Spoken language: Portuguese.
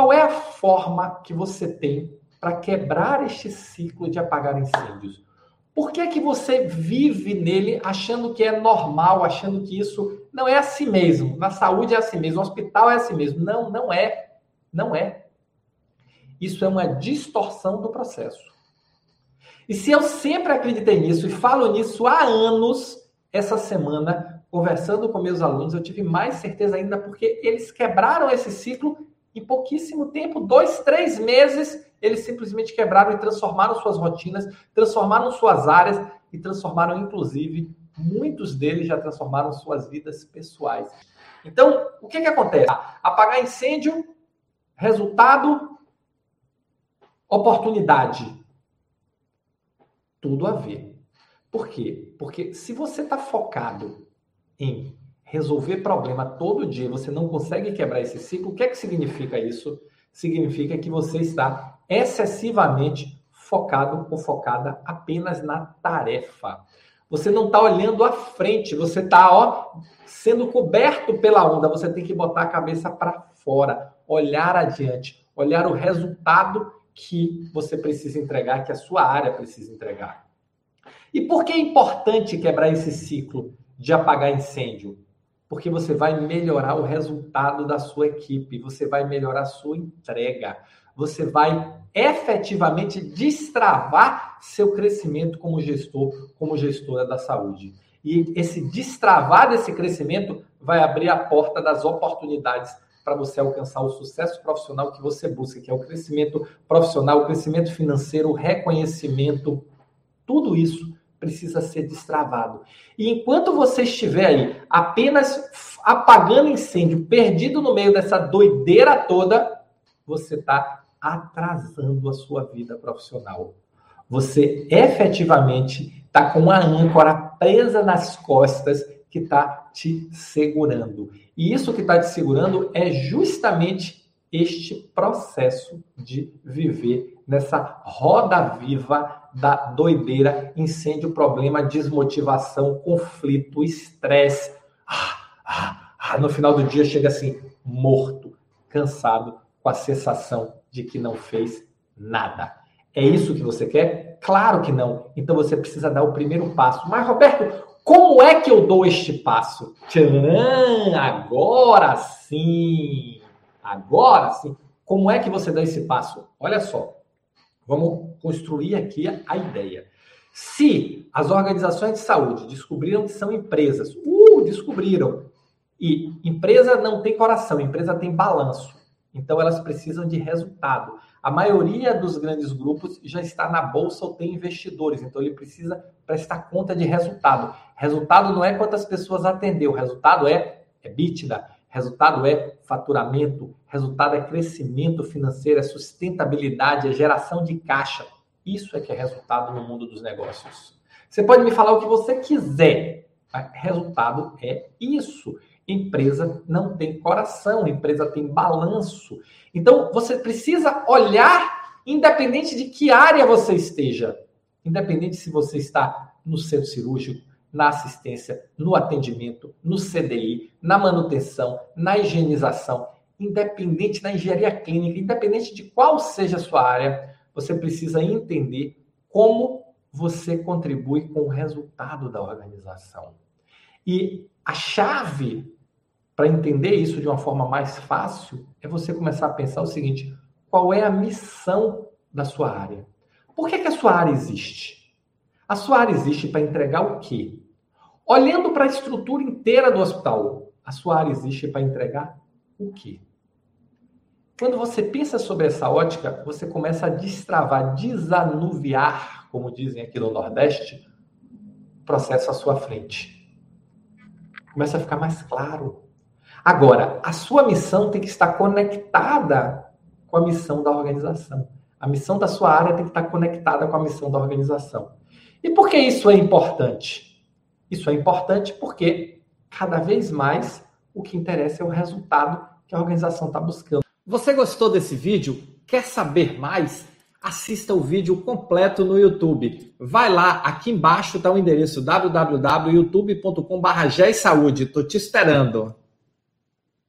Qual é a forma que você tem para quebrar este ciclo de apagar incêndios? Por que, que você vive nele achando que é normal, achando que isso não é assim mesmo? Na saúde é assim mesmo, no hospital é assim mesmo. Não, não é. Não é. Isso é uma distorção do processo. E se eu sempre acreditei nisso e falo nisso há anos, essa semana, conversando com meus alunos, eu tive mais certeza ainda porque eles quebraram esse ciclo em pouquíssimo tempo dois, três meses eles simplesmente quebraram e transformaram suas rotinas, transformaram suas áreas e transformaram, inclusive, muitos deles já transformaram suas vidas pessoais. Então, o que, que acontece? Apagar incêndio, resultado, oportunidade. Tudo a ver. Por quê? Porque se você está focado em resolver problema todo dia, você não consegue quebrar esse ciclo, o que é que significa isso? Significa que você está excessivamente focado ou focada apenas na tarefa. Você não está olhando à frente, você está sendo coberto pela onda. Você tem que botar a cabeça para fora, olhar adiante, olhar o resultado que você precisa entregar, que a sua área precisa entregar. E por que é importante quebrar esse ciclo de apagar incêndio? Porque você vai melhorar o resultado da sua equipe, você vai melhorar a sua entrega, você vai efetivamente destravar seu crescimento como gestor, como gestora da saúde. E esse destravar desse crescimento vai abrir a porta das oportunidades para você alcançar o sucesso profissional que você busca, que é o crescimento profissional, o crescimento financeiro, o reconhecimento, tudo isso precisa ser destravado. E enquanto você estiver aí apenas apagando incêndio, perdido no meio dessa doideira toda, você está atrasando a sua vida profissional. Você efetivamente está com uma âncora presa nas costas que está te segurando. E isso que está te segurando é justamente este processo de viver nessa roda viva da doideira, incêndio, problema, desmotivação, conflito, estresse. Ah, ah, ah, no final do dia chega assim, morto, cansado, com a sensação de que não fez nada. É isso que você quer? Claro que não. Então você precisa dar o primeiro passo. Mas, Roberto, como é que eu dou este passo? Tcharam, agora sim! Agora sim! Como é que você dá esse passo? Olha só. Vamos construir aqui a ideia. Se as organizações de saúde descobriram que são empresas, uh, descobriram, e empresa não tem coração, empresa tem balanço. Então, elas precisam de resultado. A maioria dos grandes grupos já está na bolsa ou tem investidores, então ele precisa prestar conta de resultado. Resultado não é quantas pessoas atendeu, resultado é EBITDA, resultado é faturamento, resultado é crescimento financeiro, é sustentabilidade, é geração de caixa. Isso é que é resultado no mundo dos negócios. Você pode me falar o que você quiser, resultado é isso. Empresa não tem coração, empresa tem balanço. Então, você precisa olhar, independente de que área você esteja, independente se você está no centro cirúrgico, na assistência, no atendimento, no CDI, na manutenção, na higienização, independente da engenharia clínica, independente de qual seja a sua área, você precisa entender como você contribui com o resultado da organização. E a chave para entender isso de uma forma mais fácil, é você começar a pensar o seguinte: qual é a missão da sua área? Por que, que a sua área existe? A sua área existe para entregar o quê? Olhando para a estrutura inteira do hospital, a sua área existe para entregar o quê? Quando você pensa sobre essa ótica, você começa a destravar, desanuviar, como dizem aqui no Nordeste, o processo à sua frente. Começa a ficar mais claro. Agora, a sua missão tem que estar conectada com a missão da organização. A missão da sua área tem que estar conectada com a missão da organização. E por que isso é importante? Isso é importante porque cada vez mais o que interessa é o resultado que a organização está buscando. Você gostou desse vídeo? Quer saber mais? Assista o vídeo completo no YouTube. Vai lá, aqui embaixo está o endereço www.youtube.com.br. Estou te esperando.